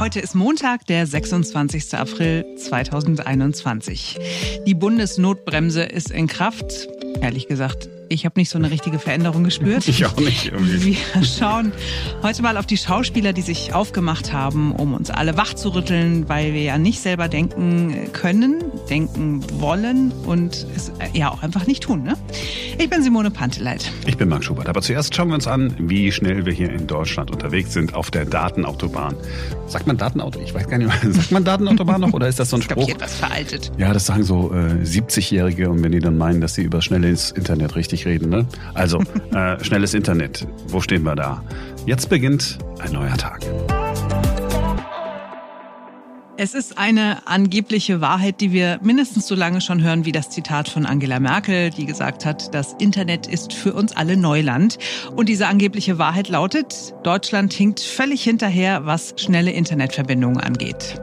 Heute ist Montag, der 26. April 2021. Die Bundesnotbremse ist in Kraft. Ehrlich gesagt, ich habe nicht so eine richtige Veränderung gespürt. Ich auch nicht. Irgendwie. Wir schauen heute mal auf die Schauspieler, die sich aufgemacht haben, um uns alle wachzurütteln, weil wir ja nicht selber denken können, denken wollen und es ja auch einfach nicht tun. Ne? Ich bin Simone Panteleit. Ich bin Marc Schubert. Aber zuerst schauen wir uns an, wie schnell wir hier in Deutschland unterwegs sind auf der Datenautobahn. Sagt man Datenautobahn? Ich weiß gar nicht, sagt man Datenautobahn noch oder ist das so ein Spruch? Ich glaube, etwas veraltet. Ja, das sagen so äh, 70-Jährige und wenn die dann meinen, dass sie über schnelles Internet richtig richtig reden. Ne? Also, äh, schnelles Internet. Wo stehen wir da? Jetzt beginnt ein neuer Tag. Es ist eine angebliche Wahrheit, die wir mindestens so lange schon hören wie das Zitat von Angela Merkel, die gesagt hat, das Internet ist für uns alle Neuland. Und diese angebliche Wahrheit lautet, Deutschland hinkt völlig hinterher, was schnelle Internetverbindungen angeht.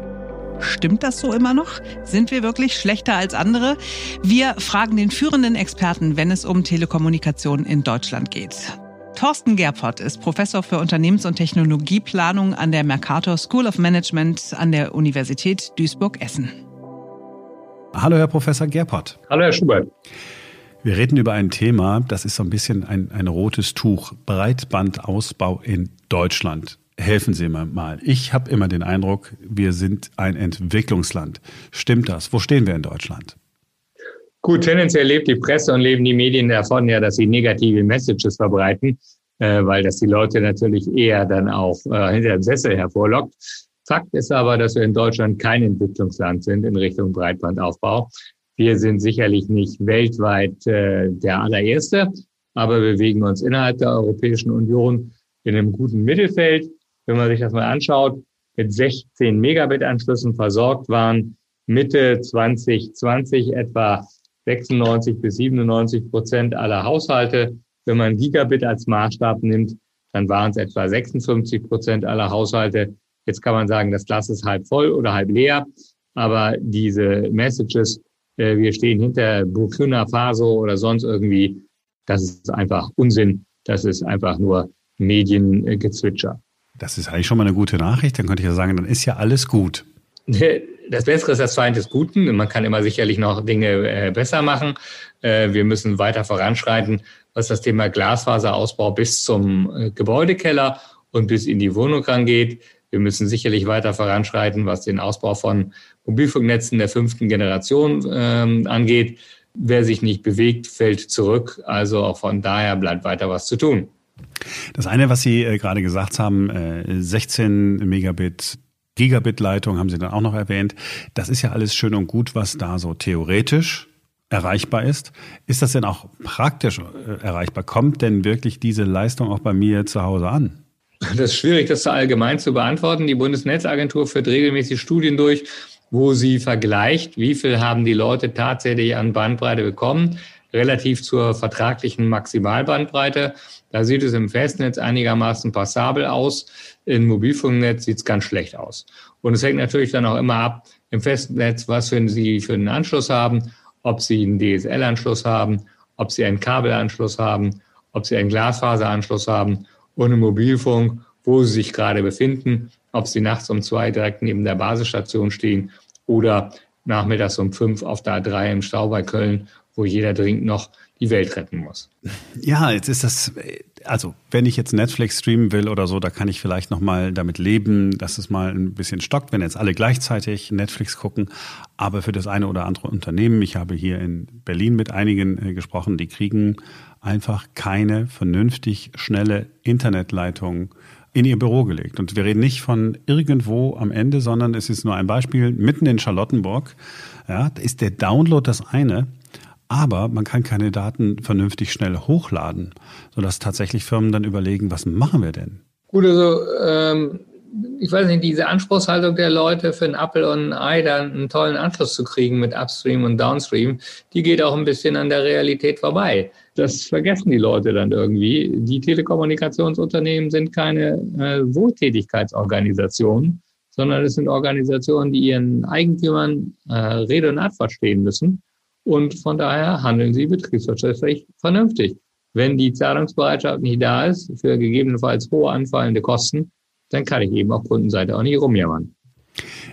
Stimmt das so immer noch? Sind wir wirklich schlechter als andere? Wir fragen den führenden Experten, wenn es um Telekommunikation in Deutschland geht. Thorsten Gerpott ist Professor für Unternehmens- und Technologieplanung an der Mercator School of Management an der Universität Duisburg-Essen. Hallo, Herr Professor Gerpott. Hallo, Herr Schubert. Wir reden über ein Thema, das ist so ein bisschen ein, ein rotes Tuch. Breitbandausbau in Deutschland helfen Sie mir mal. Ich habe immer den Eindruck, wir sind ein Entwicklungsland. Stimmt das? Wo stehen wir in Deutschland? Gut, tendenziell lebt die Presse und leben die Medien davon ja, dass sie negative Messages verbreiten, äh, weil das die Leute natürlich eher dann auch äh, hinter dem Sessel hervorlockt. Fakt ist aber, dass wir in Deutschland kein Entwicklungsland sind in Richtung Breitbandaufbau. Wir sind sicherlich nicht weltweit äh, der allererste, aber wir bewegen uns innerhalb der Europäischen Union in einem guten Mittelfeld wenn man sich das mal anschaut, mit 16 Megabit-Anschlüssen versorgt waren Mitte 2020 etwa 96 bis 97 Prozent aller Haushalte. Wenn man Gigabit als Maßstab nimmt, dann waren es etwa 56 Prozent aller Haushalte. Jetzt kann man sagen, das Glas ist halb voll oder halb leer. Aber diese Messages, äh, wir stehen hinter Burkina Faso oder sonst irgendwie, das ist einfach Unsinn. Das ist einfach nur Mediengezwitscher. Das ist eigentlich schon mal eine gute Nachricht. Dann könnte ich ja sagen, dann ist ja alles gut. Das Bessere ist das Feind des Guten. Man kann immer sicherlich noch Dinge äh, besser machen. Äh, wir müssen weiter voranschreiten, was das Thema Glasfaserausbau bis zum äh, Gebäudekeller und bis in die Wohnung rangeht. Wir müssen sicherlich weiter voranschreiten, was den Ausbau von Mobilfunknetzen der fünften Generation ähm, angeht. Wer sich nicht bewegt, fällt zurück. Also auch von daher bleibt weiter was zu tun. Das eine, was Sie äh, gerade gesagt haben, äh, 16 Megabit Gigabit-Leitung haben Sie dann auch noch erwähnt. Das ist ja alles schön und gut, was da so theoretisch erreichbar ist. Ist das denn auch praktisch äh, erreichbar? Kommt denn wirklich diese Leistung auch bei mir zu Hause an? Das ist schwierig, das so allgemein zu beantworten. Die Bundesnetzagentur führt regelmäßig Studien durch, wo sie vergleicht, wie viel haben die Leute tatsächlich an Bandbreite bekommen, relativ zur vertraglichen Maximalbandbreite. Da sieht es im Festnetz einigermaßen passabel aus. Im Mobilfunknetz sieht es ganz schlecht aus. Und es hängt natürlich dann auch immer ab im Festnetz, was für Sie für einen Anschluss haben, ob Sie einen DSL-Anschluss haben, ob Sie einen Kabelanschluss haben, ob Sie einen Glasfaseranschluss haben und im Mobilfunk, wo Sie sich gerade befinden, ob Sie nachts um zwei direkt neben der Basisstation stehen oder nachmittags um fünf auf der A3 im Stau bei Köln, wo jeder dringend noch die Welt retten muss. Ja, jetzt ist das, also wenn ich jetzt Netflix streamen will oder so, da kann ich vielleicht noch mal damit leben, dass es mal ein bisschen stockt, wenn jetzt alle gleichzeitig Netflix gucken. Aber für das eine oder andere Unternehmen, ich habe hier in Berlin mit einigen äh, gesprochen, die kriegen einfach keine vernünftig schnelle Internetleitung in ihr Büro gelegt. Und wir reden nicht von irgendwo am Ende, sondern es ist nur ein Beispiel mitten in Charlottenburg. Ja, ist der Download das eine, aber man kann keine Daten vernünftig schnell hochladen, sodass tatsächlich Firmen dann überlegen, was machen wir denn? Gut, also ähm, ich weiß nicht, diese Anspruchshaltung der Leute für ein Apple und ein Ei dann einen tollen Anschluss zu kriegen mit Upstream und Downstream, die geht auch ein bisschen an der Realität vorbei. Das vergessen die Leute dann irgendwie. Die Telekommunikationsunternehmen sind keine äh, Wohltätigkeitsorganisationen, sondern es sind Organisationen, die ihren Eigentümern äh, Rede und Antwort stehen müssen. Und von daher handeln sie betriebswirtschaftlich vernünftig. Wenn die Zahlungsbereitschaft nicht da ist für gegebenenfalls hohe anfallende Kosten, dann kann ich eben auf Kundenseite auch nicht rumjammern.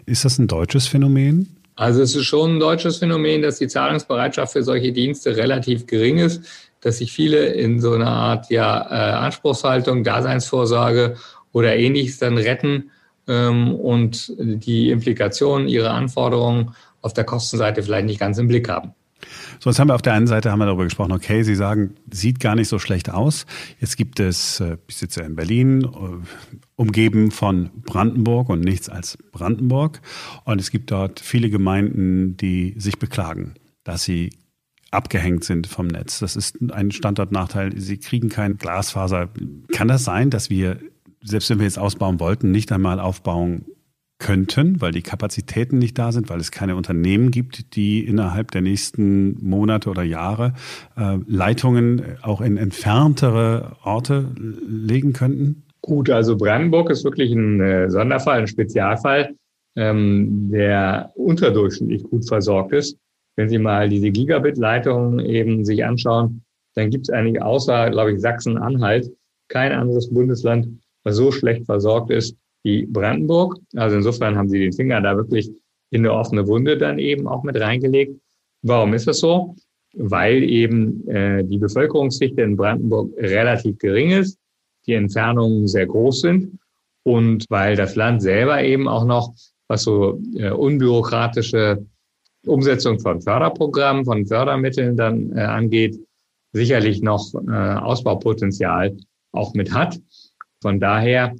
Ist das ein deutsches Phänomen? Also es ist schon ein deutsches Phänomen, dass die Zahlungsbereitschaft für solche Dienste relativ gering ist, dass sich viele in so einer Art ja, äh, Anspruchshaltung, Daseinsvorsorge oder ähnliches dann retten ähm, und die Implikationen ihrer Anforderungen auf der Kostenseite vielleicht nicht ganz im Blick haben. So, jetzt haben wir auf der einen Seite haben wir darüber gesprochen, okay, Sie sagen, sieht gar nicht so schlecht aus. Jetzt gibt es, äh, ich sitze in Berlin, äh, umgeben von Brandenburg und nichts als Brandenburg. Und es gibt dort viele Gemeinden, die sich beklagen, dass sie abgehängt sind vom Netz. Das ist ein Standortnachteil. Sie kriegen kein Glasfaser. Kann das sein, dass wir, selbst wenn wir jetzt ausbauen wollten, nicht einmal aufbauen könnten, weil die Kapazitäten nicht da sind, weil es keine Unternehmen gibt, die innerhalb der nächsten Monate oder Jahre äh, Leitungen auch in entferntere Orte legen könnten? Gut, also Brandenburg ist wirklich ein äh, Sonderfall, ein Spezialfall, ähm, der unterdurchschnittlich gut versorgt ist. Wenn Sie mal diese Gigabit-Leitungen eben sich anschauen, dann gibt es eigentlich außer, glaube ich, Sachsen-Anhalt kein anderes Bundesland, was so schlecht versorgt ist wie Brandenburg. Also insofern haben sie den Finger da wirklich in eine offene Wunde dann eben auch mit reingelegt. Warum ist das so? Weil eben äh, die Bevölkerungsdichte in Brandenburg relativ gering ist, die Entfernungen sehr groß sind und weil das Land selber eben auch noch, was so äh, unbürokratische Umsetzung von Förderprogrammen, von Fördermitteln dann äh, angeht, sicherlich noch äh, Ausbaupotenzial auch mit hat. Von daher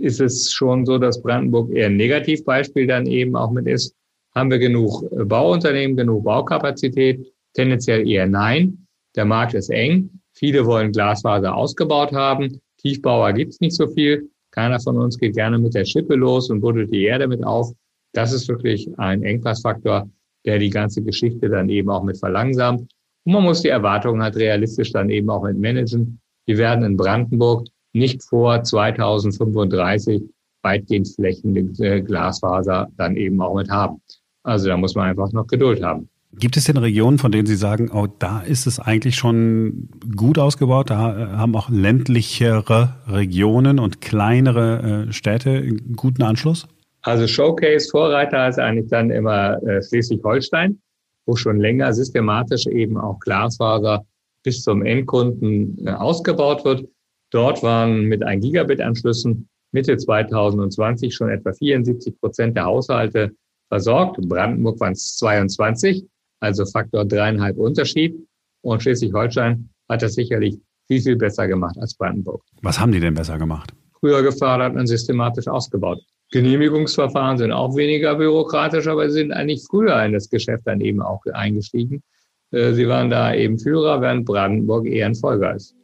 ist es schon so, dass Brandenburg eher ein Negativbeispiel dann eben auch mit ist. Haben wir genug äh, Bauunternehmen, genug Baukapazität? Tendenziell eher nein. Der Markt ist eng. Viele wollen Glasfaser ausgebaut haben. Tiefbauer gibt's nicht so viel. Keiner von uns geht gerne mit der Schippe los und buddelt die Erde mit auf. Das ist wirklich ein Engpassfaktor, der die ganze Geschichte dann eben auch mit verlangsamt. Und man muss die Erwartungen halt realistisch dann eben auch mit managen. Wir werden in Brandenburg nicht vor 2035 weitgehend flächendeckende Glasfaser dann eben auch mit haben. Also da muss man einfach noch Geduld haben. Gibt es denn Regionen, von denen Sie sagen, oh, da ist es eigentlich schon gut ausgebaut, da äh, haben auch ländlichere Regionen und kleinere äh, Städte einen guten Anschluss? Also Showcase Vorreiter ist eigentlich dann immer äh, Schleswig-Holstein, wo schon länger systematisch eben auch Glasfaser bis zum Endkunden ausgebaut wird. Dort waren mit 1 Gigabit Anschlüssen Mitte 2020 schon etwa 74 Prozent der Haushalte versorgt. In Brandenburg waren es 22, also Faktor dreieinhalb Unterschied. Und Schleswig-Holstein hat das sicherlich viel, viel besser gemacht als Brandenburg. Was haben die denn besser gemacht? Früher gefördert und systematisch ausgebaut. Genehmigungsverfahren sind auch weniger bürokratisch, aber sie sind eigentlich früher in das Geschäft dann eben auch eingestiegen. Äh, sie waren da eben Führer, während Brandenburg eher ein Folger ist.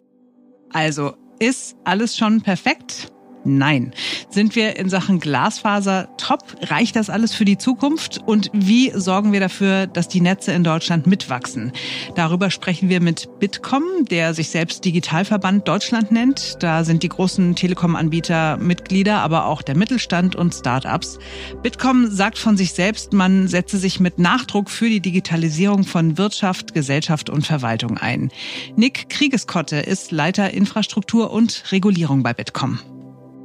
Also ist alles schon perfekt? Nein. Sind wir in Sachen Glasfaser top? Reicht das alles für die Zukunft? Und wie sorgen wir dafür, dass die Netze in Deutschland mitwachsen? Darüber sprechen wir mit Bitkom, der sich selbst Digitalverband Deutschland nennt. Da sind die großen Telekom-Anbieter Mitglieder, aber auch der Mittelstand und Startups. Bitkom sagt von sich selbst, man setze sich mit Nachdruck für die Digitalisierung von Wirtschaft, Gesellschaft und Verwaltung ein. Nick Kriegeskotte ist Leiter Infrastruktur und Regulierung bei Bitkom.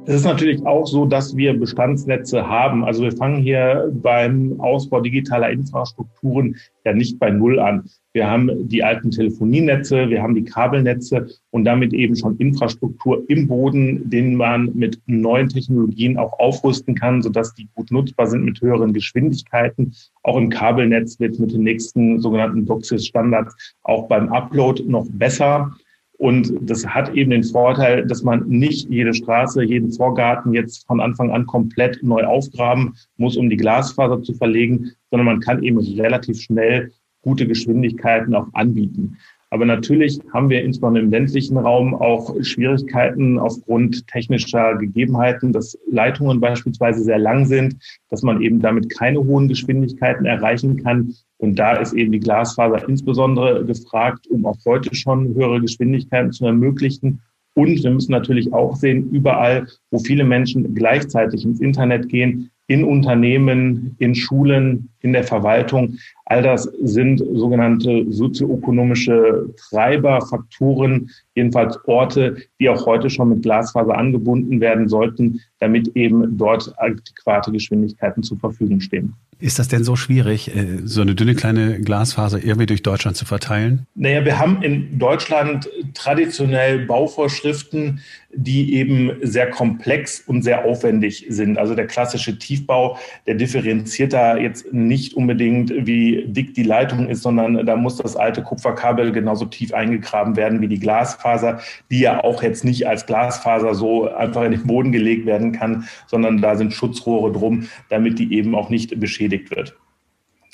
Es ist natürlich auch so, dass wir Bestandsnetze haben. Also wir fangen hier beim Ausbau digitaler Infrastrukturen ja nicht bei Null an. Wir haben die alten Telefonienetze, wir haben die Kabelnetze und damit eben schon Infrastruktur im Boden, den man mit neuen Technologien auch aufrüsten kann, sodass die gut nutzbar sind mit höheren Geschwindigkeiten. Auch im Kabelnetz wird mit den nächsten sogenannten DOCSIS-Standards auch beim Upload noch besser. Und das hat eben den Vorteil, dass man nicht jede Straße, jeden Vorgarten jetzt von Anfang an komplett neu aufgraben muss, um die Glasfaser zu verlegen, sondern man kann eben relativ schnell gute Geschwindigkeiten auch anbieten. Aber natürlich haben wir insbesondere im ländlichen Raum auch Schwierigkeiten aufgrund technischer Gegebenheiten, dass Leitungen beispielsweise sehr lang sind, dass man eben damit keine hohen Geschwindigkeiten erreichen kann. Und da ist eben die Glasfaser insbesondere gefragt, um auch heute schon höhere Geschwindigkeiten zu ermöglichen. Und wir müssen natürlich auch sehen, überall, wo viele Menschen gleichzeitig ins Internet gehen, in Unternehmen, in Schulen, in der Verwaltung. All das sind sogenannte sozioökonomische Treiber, Faktoren, jedenfalls Orte, die auch heute schon mit Glasfaser angebunden werden sollten, damit eben dort adäquate Geschwindigkeiten zur Verfügung stehen. Ist das denn so schwierig, äh, so eine dünne kleine Glasfaser irgendwie durch Deutschland zu verteilen? Naja, wir haben in Deutschland traditionell Bauvorschriften, die eben sehr komplex und sehr aufwendig sind. Also der klassische Tiefbau, der differenziert da jetzt nicht unbedingt, wie dick die Leitung ist, sondern da muss das alte Kupferkabel genauso tief eingegraben werden wie die Glasfaser, die ja auch jetzt nicht als Glasfaser so einfach in den Boden gelegt werden kann, sondern da sind Schutzrohre drum, damit die eben auch nicht beschädigt wird.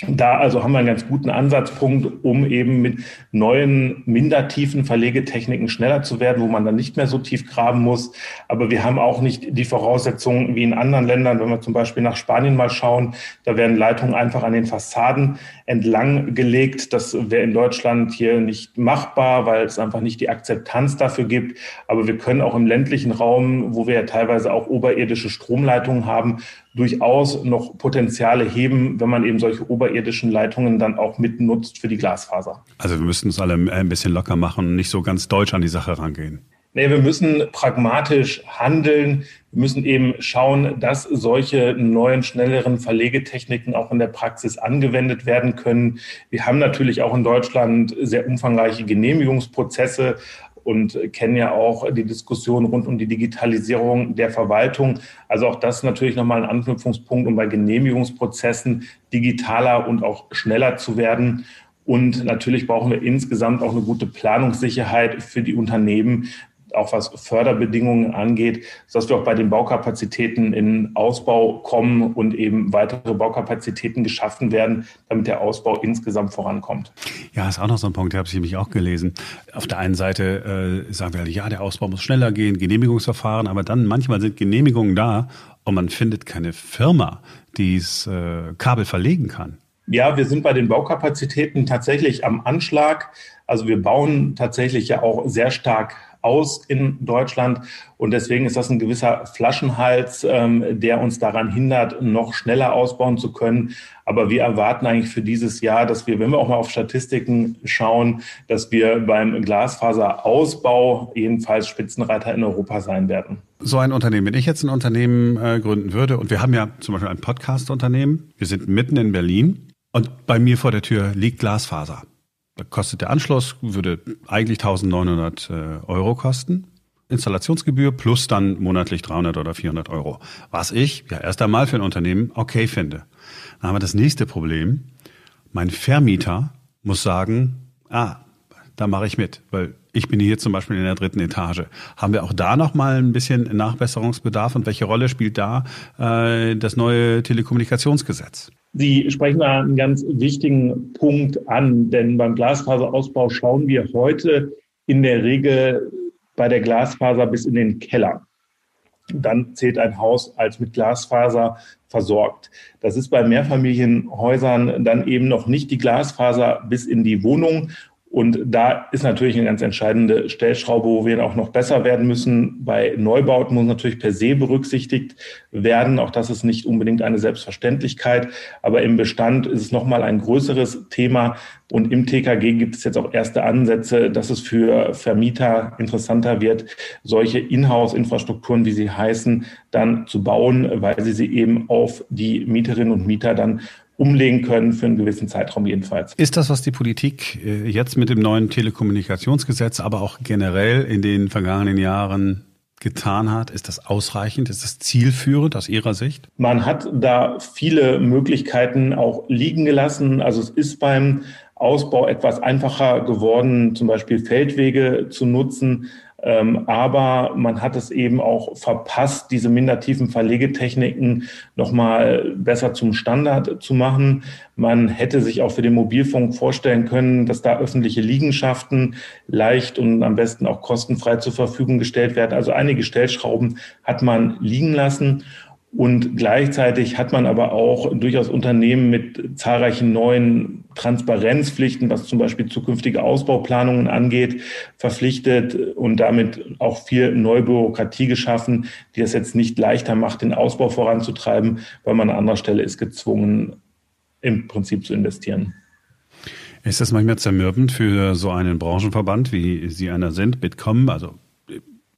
Da also haben wir einen ganz guten Ansatzpunkt, um eben mit neuen, minder tiefen Verlegetechniken schneller zu werden, wo man dann nicht mehr so tief graben muss. Aber wir haben auch nicht die Voraussetzungen wie in anderen Ländern. Wenn wir zum Beispiel nach Spanien mal schauen, da werden Leitungen einfach an den Fassaden entlang gelegt. Das wäre in Deutschland hier nicht machbar, weil es einfach nicht die Akzeptanz dafür gibt. Aber wir können auch im ländlichen Raum, wo wir ja teilweise auch oberirdische Stromleitungen haben, durchaus noch Potenziale heben, wenn man eben solche oberirdischen Leitungen dann auch mitnutzt für die Glasfaser. Also wir müssten es alle ein bisschen locker machen und nicht so ganz deutsch an die Sache rangehen. Nee, wir müssen pragmatisch handeln. Wir müssen eben schauen, dass solche neuen, schnelleren Verlegetechniken auch in der Praxis angewendet werden können. Wir haben natürlich auch in Deutschland sehr umfangreiche Genehmigungsprozesse und kennen ja auch die Diskussion rund um die Digitalisierung der Verwaltung. Also auch das natürlich nochmal ein Anknüpfungspunkt, um bei Genehmigungsprozessen digitaler und auch schneller zu werden. Und natürlich brauchen wir insgesamt auch eine gute Planungssicherheit für die Unternehmen, auch was Förderbedingungen angeht, sodass wir auch bei den Baukapazitäten in Ausbau kommen und eben weitere Baukapazitäten geschaffen werden, damit der Ausbau insgesamt vorankommt. Ja, ist auch noch so ein Punkt, der habe ich nämlich auch gelesen. Auf der einen Seite äh, sagen wir, ja, der Ausbau muss schneller gehen, Genehmigungsverfahren, aber dann manchmal sind Genehmigungen da und man findet keine Firma, die es äh, Kabel verlegen kann. Ja, wir sind bei den Baukapazitäten tatsächlich am Anschlag. Also wir bauen tatsächlich ja auch sehr stark aus in Deutschland. Und deswegen ist das ein gewisser Flaschenhals, ähm, der uns daran hindert, noch schneller ausbauen zu können. Aber wir erwarten eigentlich für dieses Jahr, dass wir, wenn wir auch mal auf Statistiken schauen, dass wir beim Glasfaserausbau jedenfalls Spitzenreiter in Europa sein werden. So ein Unternehmen, wenn ich jetzt ein Unternehmen äh, gründen würde und wir haben ja zum Beispiel ein Podcast-Unternehmen, wir sind mitten in Berlin und bei mir vor der Tür liegt Glasfaser. Kostet der Anschluss, würde eigentlich 1900 äh, Euro kosten. Installationsgebühr plus dann monatlich 300 oder 400 Euro. Was ich ja erst einmal für ein Unternehmen okay finde. Dann haben wir das nächste Problem. Mein Vermieter muss sagen, ah, da mache ich mit, weil ich bin hier zum Beispiel in der dritten Etage. Haben wir auch da noch mal ein bisschen Nachbesserungsbedarf und welche Rolle spielt da äh, das neue Telekommunikationsgesetz? Sie sprechen da einen ganz wichtigen Punkt an, denn beim Glasfaserausbau schauen wir heute in der Regel bei der Glasfaser bis in den Keller. Dann zählt ein Haus als mit Glasfaser versorgt. Das ist bei Mehrfamilienhäusern dann eben noch nicht die Glasfaser bis in die Wohnung und da ist natürlich eine ganz entscheidende Stellschraube, wo wir auch noch besser werden müssen. Bei Neubauten muss natürlich per se berücksichtigt werden. Auch das ist nicht unbedingt eine Selbstverständlichkeit. Aber im Bestand ist es nochmal ein größeres Thema. Und im TKG gibt es jetzt auch erste Ansätze, dass es für Vermieter interessanter wird, solche Inhouse-Infrastrukturen, wie sie heißen, dann zu bauen, weil sie sie eben auf die Mieterinnen und Mieter dann umlegen können für einen gewissen Zeitraum jedenfalls. Ist das, was die Politik äh, jetzt mit dem neuen Telekommunikationsgesetz, aber auch generell in den vergangenen Jahren getan hat, ist das ausreichend? Ist das zielführend aus Ihrer Sicht? Man hat da viele Möglichkeiten auch liegen gelassen. Also es ist beim Ausbau etwas einfacher geworden, zum Beispiel Feldwege zu nutzen. Ähm, aber man hat es eben auch verpasst, diese mindertiefen Verlegetechniken nochmal besser zum Standard zu machen. Man hätte sich auch für den Mobilfunk vorstellen können, dass da öffentliche Liegenschaften leicht und am besten auch kostenfrei zur Verfügung gestellt werden. Also einige Stellschrauben hat man liegen lassen. Und gleichzeitig hat man aber auch durchaus Unternehmen mit zahlreichen neuen Transparenzpflichten, was zum Beispiel zukünftige Ausbauplanungen angeht, verpflichtet und damit auch viel neue Bürokratie geschaffen, die es jetzt nicht leichter macht, den Ausbau voranzutreiben, weil man an anderer Stelle ist gezwungen, im Prinzip zu investieren. Ist das manchmal zermürbend für so einen Branchenverband, wie Sie einer sind, Bitkom, also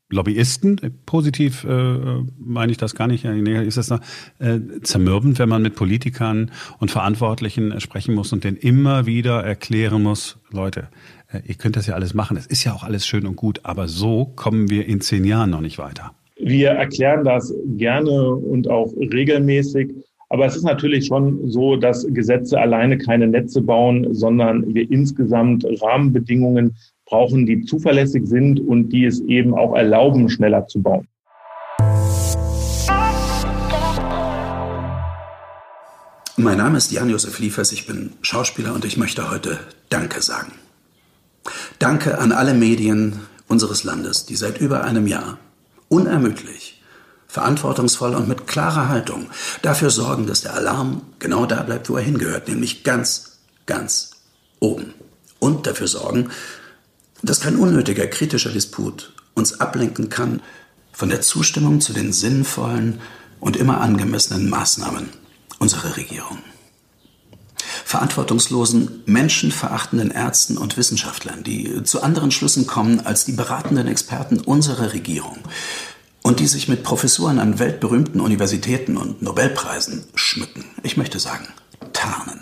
Lobbyisten, positiv äh, meine ich das gar nicht, ist das äh, zermürbend, wenn man mit Politikern und Verantwortlichen sprechen muss und denen immer wieder erklären muss, Leute, äh, ihr könnt das ja alles machen, es ist ja auch alles schön und gut, aber so kommen wir in zehn Jahren noch nicht weiter. Wir erklären das gerne und auch regelmäßig. Aber es ist natürlich schon so, dass Gesetze alleine keine Netze bauen, sondern wir insgesamt Rahmenbedingungen brauchen, die zuverlässig sind und die es eben auch erlauben, schneller zu bauen. Mein Name ist Jan-Josef Liefers, ich bin Schauspieler und ich möchte heute Danke sagen. Danke an alle Medien unseres Landes, die seit über einem Jahr unermüdlich, verantwortungsvoll und mit klarer Haltung dafür sorgen, dass der Alarm genau da bleibt, wo er hingehört, nämlich ganz, ganz oben. Und dafür sorgen, dass kein unnötiger kritischer Disput uns ablenken kann von der Zustimmung zu den sinnvollen und immer angemessenen Maßnahmen unserer Regierung. Verantwortungslosen, menschenverachtenden Ärzten und Wissenschaftlern, die zu anderen Schlüssen kommen als die beratenden Experten unserer Regierung und die sich mit Professuren an weltberühmten Universitäten und Nobelpreisen schmücken, ich möchte sagen, tarnen,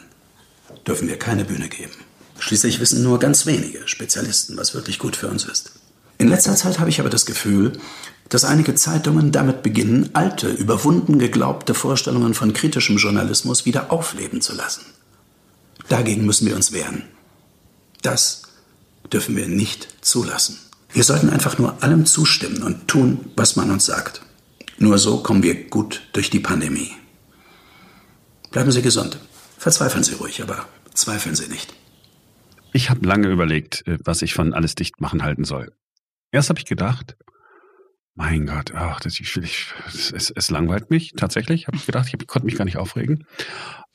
dürfen wir keine Bühne geben. Schließlich wissen nur ganz wenige Spezialisten, was wirklich gut für uns ist. In letzter Zeit habe ich aber das Gefühl, dass einige Zeitungen damit beginnen, alte, überwunden geglaubte Vorstellungen von kritischem Journalismus wieder aufleben zu lassen. Dagegen müssen wir uns wehren. Das dürfen wir nicht zulassen. Wir sollten einfach nur allem zustimmen und tun, was man uns sagt. Nur so kommen wir gut durch die Pandemie. Bleiben Sie gesund. Verzweifeln Sie ruhig, aber zweifeln Sie nicht. Ich habe lange überlegt, äh, was ich von alles dicht machen halten soll. Erst habe ich gedacht, mein Gott, ach, das, ich, ich, es, es langweilt mich tatsächlich. Habe ich gedacht, ich konnte mich gar nicht aufregen.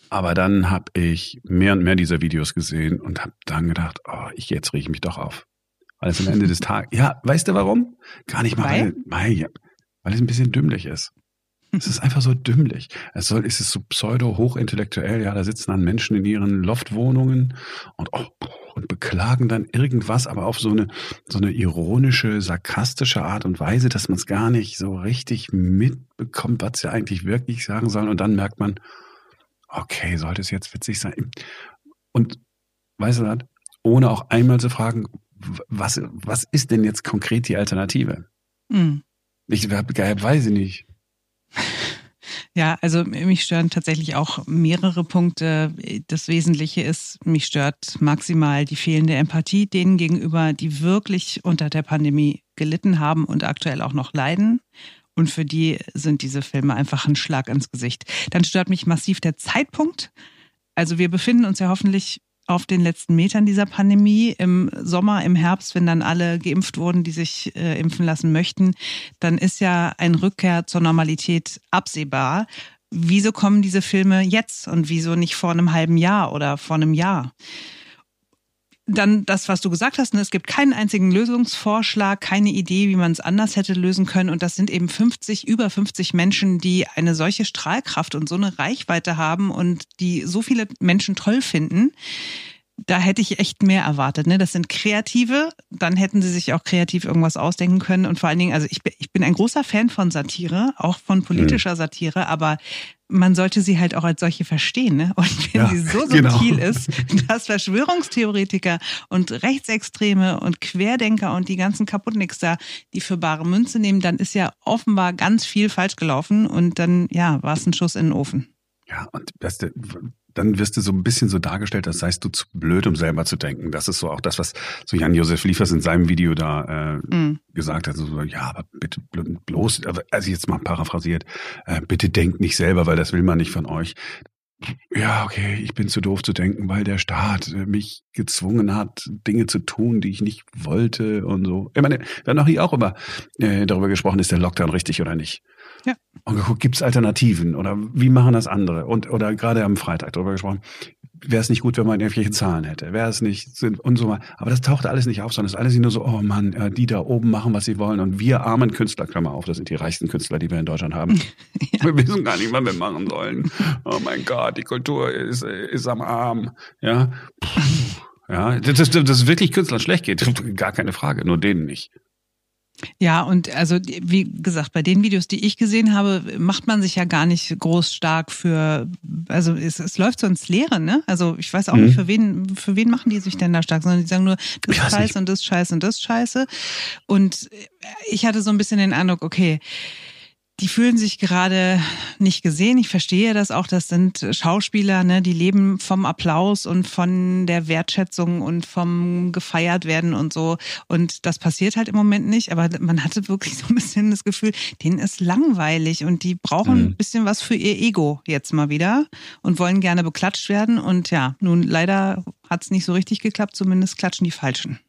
Aber dann habe ich mehr und mehr dieser Videos gesehen und habe dann gedacht, oh, ich jetzt ich mich doch auf. Weil es am Ende des Tages, ja, weißt du warum? Gar nicht mal, weil, weil, weil es ein bisschen dümmlich ist. Es ist einfach so dümmlich. Es soll, ist es so pseudo-hochintellektuell, ja, da sitzen dann Menschen in ihren Loftwohnungen und, oh, und beklagen dann irgendwas, aber auf so eine, so eine ironische, sarkastische Art und Weise, dass man es gar nicht so richtig mitbekommt, was sie eigentlich wirklich sagen sollen. Und dann merkt man, okay, sollte es jetzt witzig sein? Und weißt du, ohne auch einmal zu fragen, was, was ist denn jetzt konkret die Alternative? Mhm. Ich weiß ich nicht. Ja, also mich stören tatsächlich auch mehrere Punkte. Das Wesentliche ist, mich stört maximal die fehlende Empathie denen gegenüber, die wirklich unter der Pandemie gelitten haben und aktuell auch noch leiden. Und für die sind diese Filme einfach ein Schlag ins Gesicht. Dann stört mich massiv der Zeitpunkt. Also wir befinden uns ja hoffentlich auf den letzten Metern dieser Pandemie. Im Sommer, im Herbst, wenn dann alle geimpft wurden, die sich äh, impfen lassen möchten, dann ist ja ein Rückkehr zur Normalität absehbar. Wieso kommen diese Filme jetzt und wieso nicht vor einem halben Jahr oder vor einem Jahr? Dann das, was du gesagt hast, ne, es gibt keinen einzigen Lösungsvorschlag, keine Idee, wie man es anders hätte lösen können. Und das sind eben 50, über 50 Menschen, die eine solche Strahlkraft und so eine Reichweite haben und die so viele Menschen toll finden. Da hätte ich echt mehr erwartet. Ne? Das sind Kreative, dann hätten sie sich auch kreativ irgendwas ausdenken können. Und vor allen Dingen, also ich bin, ich bin ein großer Fan von Satire, auch von politischer mhm. Satire, aber man sollte sie halt auch als solche verstehen. Ne? Und wenn ja, sie so genau. subtil genau. ist, dass Verschwörungstheoretiker und Rechtsextreme und Querdenker und die ganzen Kaputtnicks da die für bare Münze nehmen, dann ist ja offenbar ganz viel falsch gelaufen und dann, ja, war es ein Schuss in den Ofen. Ja, und das, dann wirst du so ein bisschen so dargestellt, als seist du zu blöd, um selber zu denken. Das ist so auch das, was so Jan-Josef Liefers in seinem Video da äh, mm. gesagt hat. So, ja, aber bitte bloß, also jetzt mal paraphrasiert, äh, bitte denkt nicht selber, weil das will man nicht von euch. Ja, okay, ich bin zu doof zu denken, weil der Staat äh, mich gezwungen hat, Dinge zu tun, die ich nicht wollte und so. Ich meine, wir haben auch hier auch immer äh, darüber gesprochen, ist der Lockdown richtig oder nicht. Ja. Und geguckt, gibt es Alternativen oder wie machen das andere? Und oder gerade am Freitag darüber gesprochen, wäre es nicht gut, wenn man irgendwelche Zahlen hätte, wäre es nicht sind und so mal. Aber das taucht alles nicht auf, sondern es ist alles nur so, oh Mann, die da oben machen, was sie wollen und wir armen Künstler, Klammer auf, das sind die reichsten Künstler, die wir in Deutschland haben. ja. Wir wissen gar nicht, was wir machen sollen. Oh mein Gott, die Kultur ist, ist am Arm, ja. Ja, dass, dass, dass es wirklich Künstlern schlecht geht, gar keine Frage, nur denen nicht. Ja, und also wie gesagt, bei den Videos, die ich gesehen habe, macht man sich ja gar nicht groß stark für, also es, es läuft so ins Leere, ne? Also ich weiß auch mhm. nicht, für wen, für wen machen die sich denn da stark, sondern die sagen nur, das ist scheiße und das ist scheiße und das ist scheiße. Und ich hatte so ein bisschen den Eindruck, okay, die fühlen sich gerade nicht gesehen. Ich verstehe das auch. Das sind Schauspieler, ne, die leben vom Applaus und von der Wertschätzung und vom gefeiert werden und so. Und das passiert halt im Moment nicht. Aber man hatte wirklich so ein bisschen das Gefühl, denen ist langweilig und die brauchen mhm. ein bisschen was für ihr Ego jetzt mal wieder und wollen gerne beklatscht werden. Und ja, nun leider hat es nicht so richtig geklappt. Zumindest klatschen die Falschen.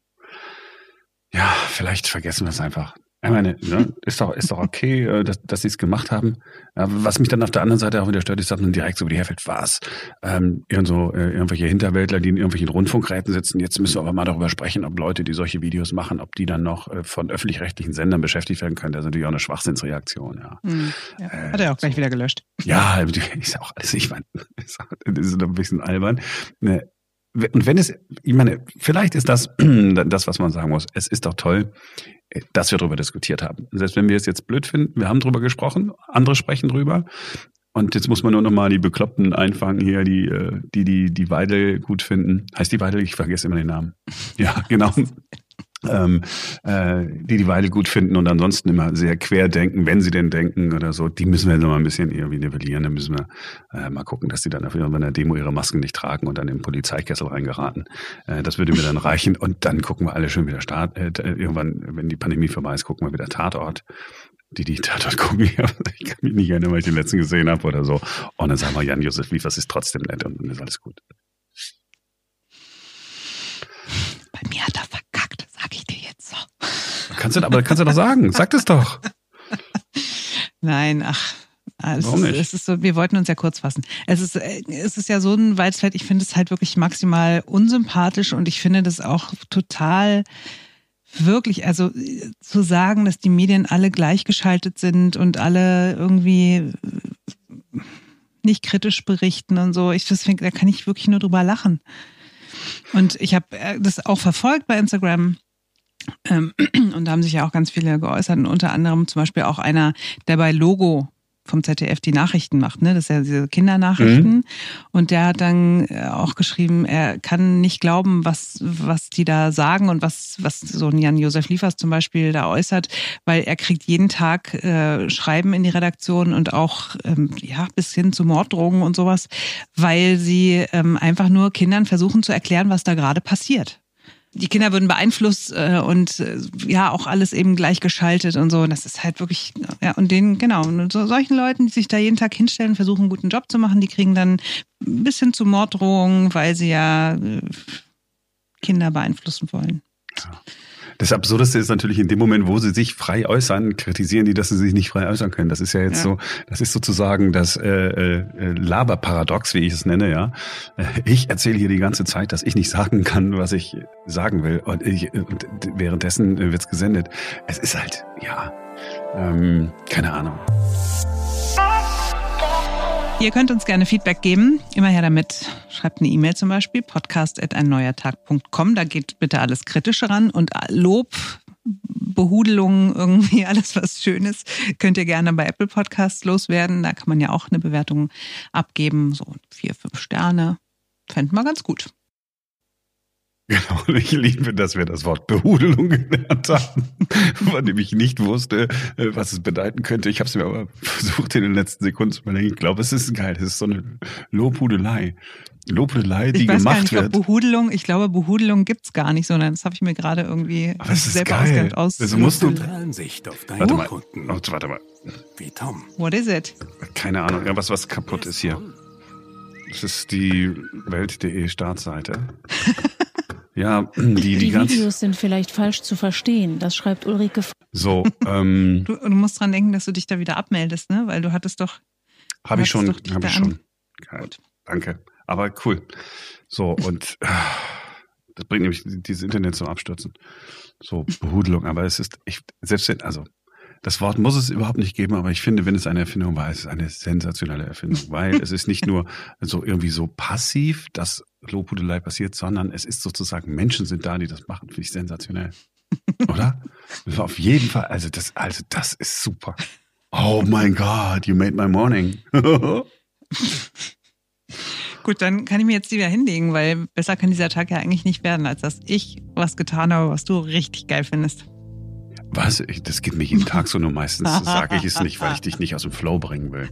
Ja, vielleicht vergessen wir es einfach. Ich meine, ne, ist doch, ist doch okay, äh, dass, dass sie es gemacht haben. Was mich dann auf der anderen Seite auch wieder stört, ist, dass man direkt so über die herfällt, was? Ähm, irgend so, äh, irgendwelche Hinterwäldler, die in irgendwelchen Rundfunkräten sitzen. Jetzt müssen wir aber mal darüber sprechen, ob Leute, die solche Videos machen, ob die dann noch äh, von öffentlich-rechtlichen Sendern beschäftigt werden können. Das ist natürlich auch eine Schwachsinnsreaktion, ja. Mhm, ja. Äh, Hat er auch gleich so. wieder gelöscht. Ja, ist auch alles, ich meine, das ist ein bisschen albern. Ne, und wenn es, ich meine, vielleicht ist das das, was man sagen muss. Es ist doch toll, dass wir darüber diskutiert haben. Selbst wenn wir es jetzt blöd finden, wir haben darüber gesprochen, andere sprechen drüber. Und jetzt muss man nur noch mal die Bekloppten einfangen hier, die, äh, die, die, die Weidel gut finden. Heißt die Weidel? Ich vergesse immer den Namen. Ja, genau ähm, äh, die die Weile gut finden und ansonsten immer sehr quer denken, wenn sie denn denken oder so, die müssen wir noch mal ein bisschen irgendwie nivellieren. Dann müssen wir äh, mal gucken, dass die dann auf einer Demo ihre Masken nicht tragen und dann im Polizeikessel reingeraten. Äh, das würde mir dann reichen und dann gucken wir alle schön wieder Start. Äh, irgendwann, wenn die Pandemie vorbei ist, gucken wir wieder Tatort die die Tatort gucken. Ich kann mich nicht erinnern, weil ich den letzten gesehen habe oder so. Und dann sagen wir, Jan-Josef Liefers ist trotzdem nett und dann ist alles gut. Bei mir hat er Kannst du, aber kannst du doch sagen. Sag das doch. Nein, ach. Es Warum ist, nicht? es ist so, wir wollten uns ja kurz fassen. Es ist, es ist ja so ein weites Feld. Ich finde es halt wirklich maximal unsympathisch und ich finde das auch total wirklich, also zu sagen, dass die Medien alle gleichgeschaltet sind und alle irgendwie nicht kritisch berichten und so. Ich das da kann ich wirklich nur drüber lachen. Und ich habe äh, das auch verfolgt bei Instagram und da haben sich ja auch ganz viele geäußert und unter anderem zum Beispiel auch einer, der bei Logo vom ZDF die Nachrichten macht, ne? Das ist ja diese Kindernachrichten. Mhm. Und der hat dann äh, auch geschrieben, er kann nicht glauben, was, was die da sagen und was, was so ein Jan-Josef Liefers zum Beispiel da äußert, weil er kriegt jeden Tag äh, Schreiben in die Redaktion und auch ähm, ja, bis hin zu Morddrogen und sowas, weil sie ähm, einfach nur Kindern versuchen zu erklären, was da gerade passiert die Kinder würden beeinflusst äh, und äh, ja auch alles eben gleichgeschaltet und so. Das ist halt wirklich, ja, und denen, genau, und so, solchen Leuten, die sich da jeden Tag hinstellen, versuchen, einen guten Job zu machen, die kriegen dann ein bisschen zu Morddrohungen, weil sie ja äh, Kinder beeinflussen wollen. Ja. Das Absurdeste ist natürlich in dem Moment, wo sie sich frei äußern, kritisieren die, dass sie sich nicht frei äußern können. Das ist ja jetzt ja. so, das ist sozusagen das äh, äh, Laberparadox, wie ich es nenne, ja. Äh, ich erzähle hier die ganze Zeit, dass ich nicht sagen kann, was ich sagen will. Und, ich, und währenddessen wird's gesendet. Es ist halt, ja, ähm, keine Ahnung. Ihr könnt uns gerne Feedback geben. Immer her damit. Schreibt eine E-Mail zum Beispiel, podcast.einneuertag.com. Da geht bitte alles Kritische ran und Lob, Behudelung, irgendwie alles was Schönes, könnt ihr gerne bei Apple Podcasts loswerden. Da kann man ja auch eine Bewertung abgeben. So vier, fünf Sterne. Fänden wir ganz gut. Genau, ich liebe, dass wir das Wort Behudelung gelernt haben, von dem ich nicht wusste, äh, was es bedeuten könnte. Ich habe es mir aber versucht in den letzten Sekunden zu überlegen. Ich glaube, es ist geil. Es ist so eine Lobhudelei. Lobhudelei, die ich weiß gemacht gar nicht, wird. Behudelung, ich glaube, Behudelung gibt's gar nicht, sondern das habe ich mir gerade irgendwie aber das selber ausgedacht aus. Das musst du. Sicht auf warte mal. Oh, warte mal. Wie Tom. What is it? Keine Ahnung. Ja, was, was kaputt ist hier. Das ist die Welt.de Startseite. Ja, die, die, die Videos sind vielleicht falsch zu verstehen. Das schreibt Ulrike. So, ähm, du, du, musst dran denken, dass du dich da wieder abmeldest, ne? Weil du hattest doch. Habe ich schon, habe ich schon. Gut. Danke. Aber cool. So und äh, das bringt nämlich dieses Internet zum Abstürzen. So Behudelung. Aber es ist, ich selbst wenn, also Das Wort muss es überhaupt nicht geben, aber ich finde, wenn es eine Erfindung war, ist es eine sensationelle Erfindung, weil es ist nicht nur so irgendwie so passiv, dass Lobhudelei passiert, sondern es ist sozusagen Menschen sind da, die das machen. Finde ich sensationell. Oder? Auf jeden Fall. Also das, also das ist super. Oh mein Gott, you made my morning. Gut, dann kann ich mir jetzt wieder hinlegen, weil besser kann dieser Tag ja eigentlich nicht werden, als dass ich was getan habe, was du richtig geil findest. Was? Ich, das geht mir jeden Tag so, nur meistens sage ich es nicht, weil ich dich nicht aus dem Flow bringen will.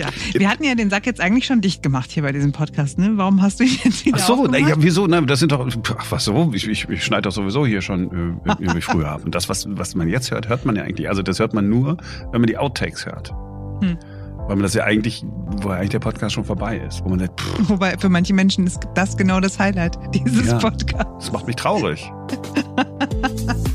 Ja, wir hatten ja den Sack jetzt eigentlich schon dicht gemacht hier bei diesem Podcast, ne? Warum hast du ihn jetzt wieder Ach so, aufgemacht? ja, wieso? Na, das sind doch, ach, was so? Ich, ich, ich schneide doch sowieso hier schon äh, irgendwie früher ab. Und das, was, was man jetzt hört, hört man ja eigentlich. Also das hört man nur, wenn man die Outtakes hört. Hm. Weil man das ja eigentlich, wo eigentlich der Podcast schon vorbei ist. Wo man sagt, pff, Wobei für manche Menschen ist das genau das Highlight dieses Ja. Podcasts. das macht mich traurig.